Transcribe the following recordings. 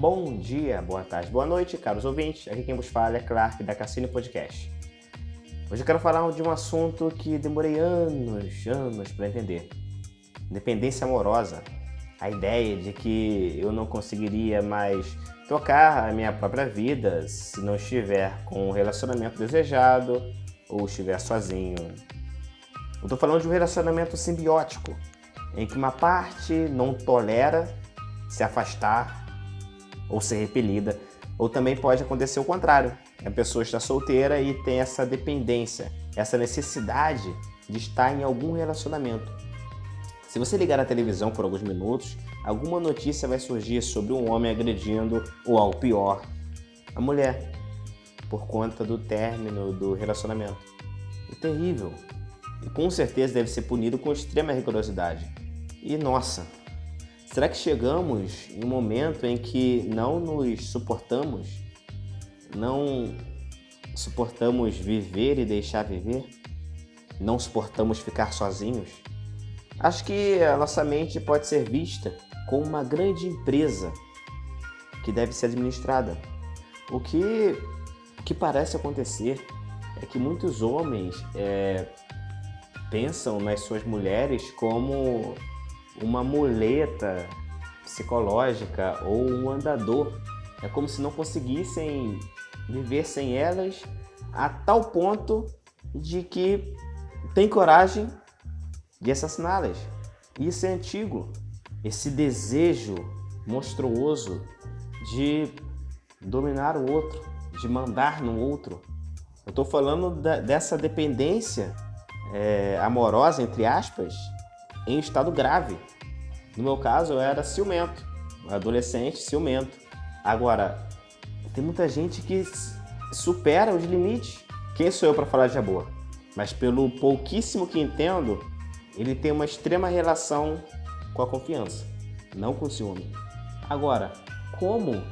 Bom dia, boa tarde, boa noite, caros ouvintes. Aqui quem vos fala é Clark da Cassino Podcast. Hoje eu quero falar de um assunto que demorei anos, anos para entender. Dependência amorosa. A ideia de que eu não conseguiria mais tocar a minha própria vida se não estiver com um relacionamento desejado ou estiver sozinho. Eu estou falando de um relacionamento simbiótico, em que uma parte não tolera se afastar ou ser repelida, ou também pode acontecer o contrário. A pessoa está solteira e tem essa dependência, essa necessidade de estar em algum relacionamento. Se você ligar a televisão por alguns minutos, alguma notícia vai surgir sobre um homem agredindo, ou ao pior, a mulher, por conta do término do relacionamento. É terrível. E com certeza deve ser punido com extrema rigorosidade. E nossa, será que chegamos em um momento em que não nos suportamos? Não suportamos viver e deixar viver? Não suportamos ficar sozinhos? Acho que a nossa mente pode ser vista como uma grande empresa que deve ser administrada. O que, que parece acontecer é que muitos homens é, pensam nas suas mulheres como uma muleta psicológica ou um andador. É como se não conseguissem viver sem elas a tal ponto de que tem coragem de assassiná-las. Isso é antigo. Esse desejo monstruoso de dominar o outro, de mandar no outro. Eu estou falando da, dessa dependência é, amorosa, entre aspas, em estado grave. No meu caso, eu era ciumento, adolescente ciumento. Agora, tem muita gente que supera os limites. Quem sou eu para falar de amor? Mas pelo pouquíssimo que entendo, ele tem uma extrema relação com a confiança, não com o ciúme. Agora, como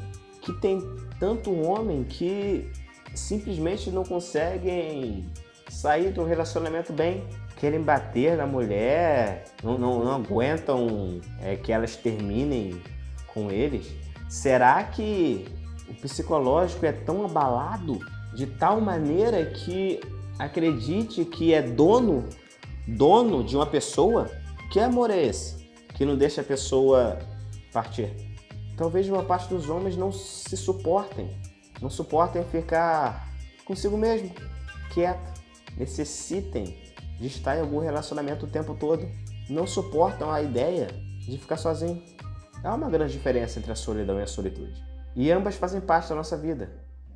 que tem tanto homem que simplesmente não conseguem sair do relacionamento bem. Querem bater na mulher, não, não, não aguentam é, que elas terminem com eles. Será que o psicológico é tão abalado de tal maneira que acredite que é dono, dono de uma pessoa? Que amor é esse que não deixa a pessoa partir? Talvez uma parte dos homens não se suportem, não suportem ficar consigo mesmo, quieto necessitem de estar em algum relacionamento o tempo todo, não suportam a ideia de ficar sozinho. Há uma grande diferença entre a solidão e a solitude. E ambas fazem parte da nossa vida.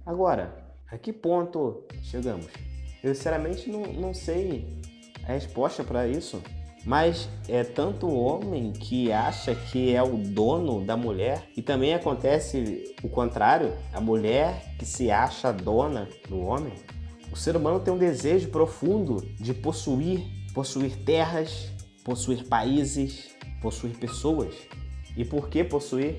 Agora, a que ponto chegamos? Eu sinceramente não, não sei a resposta para isso. Mas é tanto o homem que acha que é o dono da mulher, e também acontece o contrário, a mulher que se acha dona do homem. O ser humano tem um desejo profundo de possuir, possuir terras, possuir países, possuir pessoas. E por que possuir?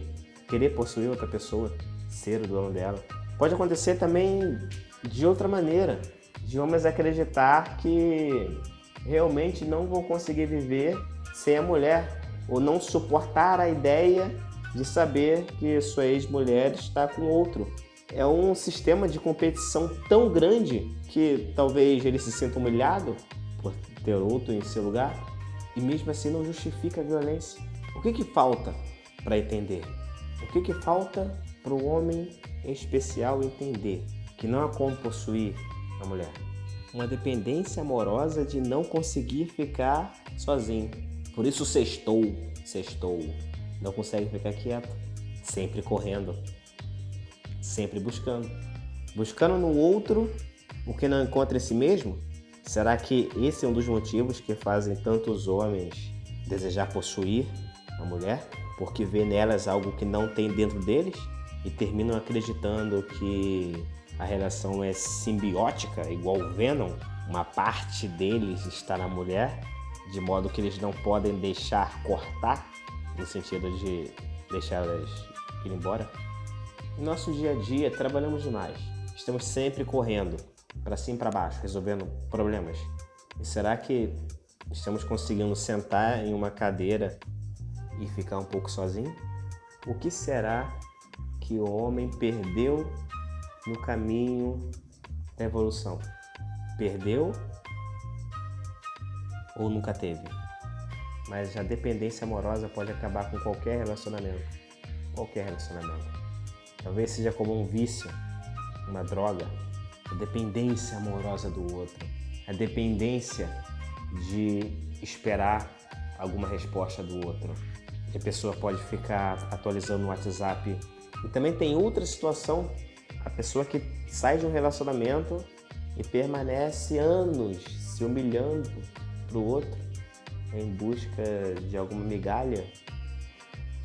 Querer possuir outra pessoa, ser o dono dela. Pode acontecer também de outra maneira, de homens acreditar que realmente não vão conseguir viver sem a mulher ou não suportar a ideia de saber que sua ex-mulher está com outro é um sistema de competição tão grande que talvez ele se sinta humilhado por ter outro em seu lugar e mesmo assim não justifica a violência. O que que falta para entender? O que que falta para o homem em especial entender que não há como possuir a mulher? Uma dependência amorosa de não conseguir ficar sozinho. Por isso sextou, sextou. Não consegue ficar quieto, sempre correndo, sempre buscando. Buscando no outro o que não encontra em si mesmo? Será que esse é um dos motivos que fazem tantos homens desejar possuir a mulher? Porque vê nelas algo que não tem dentro deles e terminam acreditando que a relação é simbiótica, igual o Venom, uma parte deles está na mulher, de modo que eles não podem deixar cortar, no sentido de deixar elas ir embora? No nosso dia a dia, trabalhamos demais. Estamos sempre correndo para cima e para baixo, resolvendo problemas. E será que estamos conseguindo sentar em uma cadeira e ficar um pouco sozinho? O que será que o homem perdeu no caminho da evolução? Perdeu ou nunca teve? Mas a dependência amorosa pode acabar com qualquer relacionamento. Qualquer relacionamento. Talvez seja como um vício, uma droga, a dependência amorosa do outro, a dependência de esperar alguma resposta do outro. A pessoa pode ficar atualizando no WhatsApp. E também tem outra situação, a pessoa que sai de um relacionamento e permanece anos se humilhando para o outro em busca de alguma migalha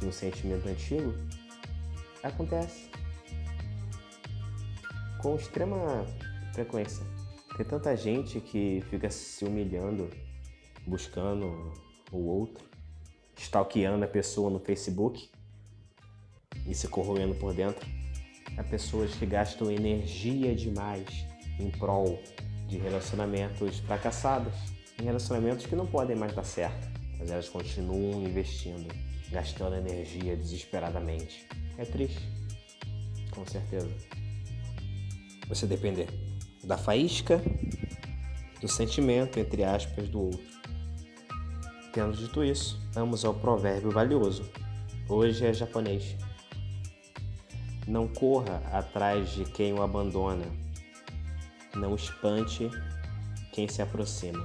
de um sentimento antigo, acontece com extrema frequência. Tem tanta gente que fica se humilhando, buscando o outro, stalkeando a pessoa no Facebook e se corroendo por dentro. Há pessoas que gastam energia demais em prol de relacionamentos fracassados, em relacionamentos que não podem mais dar certo, mas elas continuam investindo, gastando energia desesperadamente. É triste, com certeza. Você depender da faísca, do sentimento, entre aspas, do outro. Tendo dito isso, vamos ao provérbio valioso. Hoje é japonês. Não corra atrás de quem o abandona. Não espante quem se aproxima.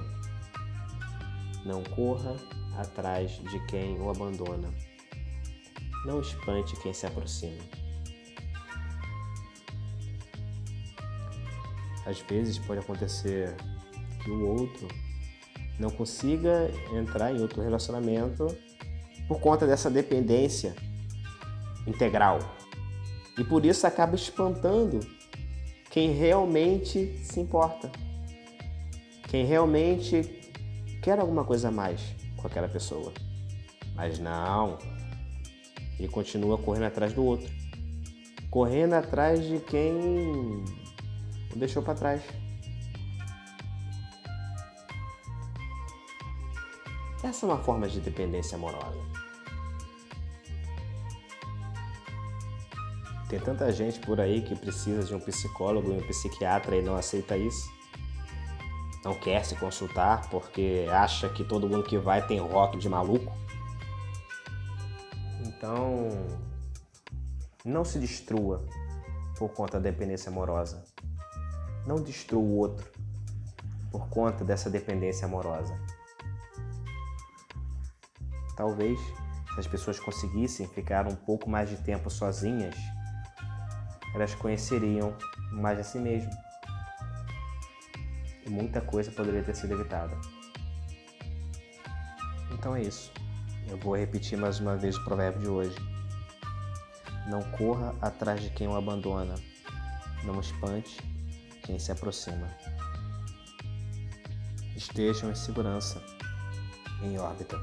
Não corra atrás de quem o abandona. Não espante quem se aproxima. Às vezes pode acontecer que o outro não consiga entrar em outro relacionamento por conta dessa dependência integral. E por isso acaba espantando quem realmente se importa. Quem realmente quer alguma coisa a mais com aquela pessoa. Mas não. Ele continua correndo atrás do outro. Correndo atrás de quem o deixou para trás. Essa é uma forma de dependência amorosa. Tem tanta gente por aí que precisa de um psicólogo e um psiquiatra e não aceita isso. Não quer se consultar porque acha que todo mundo que vai tem rock de maluco. Então, não se destrua por conta da dependência amorosa. Não destrua o outro por conta dessa dependência amorosa. Talvez, se as pessoas conseguissem ficar um pouco mais de tempo sozinhas, elas conheceriam mais a si mesmo. E muita coisa poderia ter sido evitada. Então é isso. Eu vou repetir mais uma vez o provérbio de hoje. Não corra atrás de quem o abandona. Não espante quem se aproxima. Estejam em segurança, em órbita.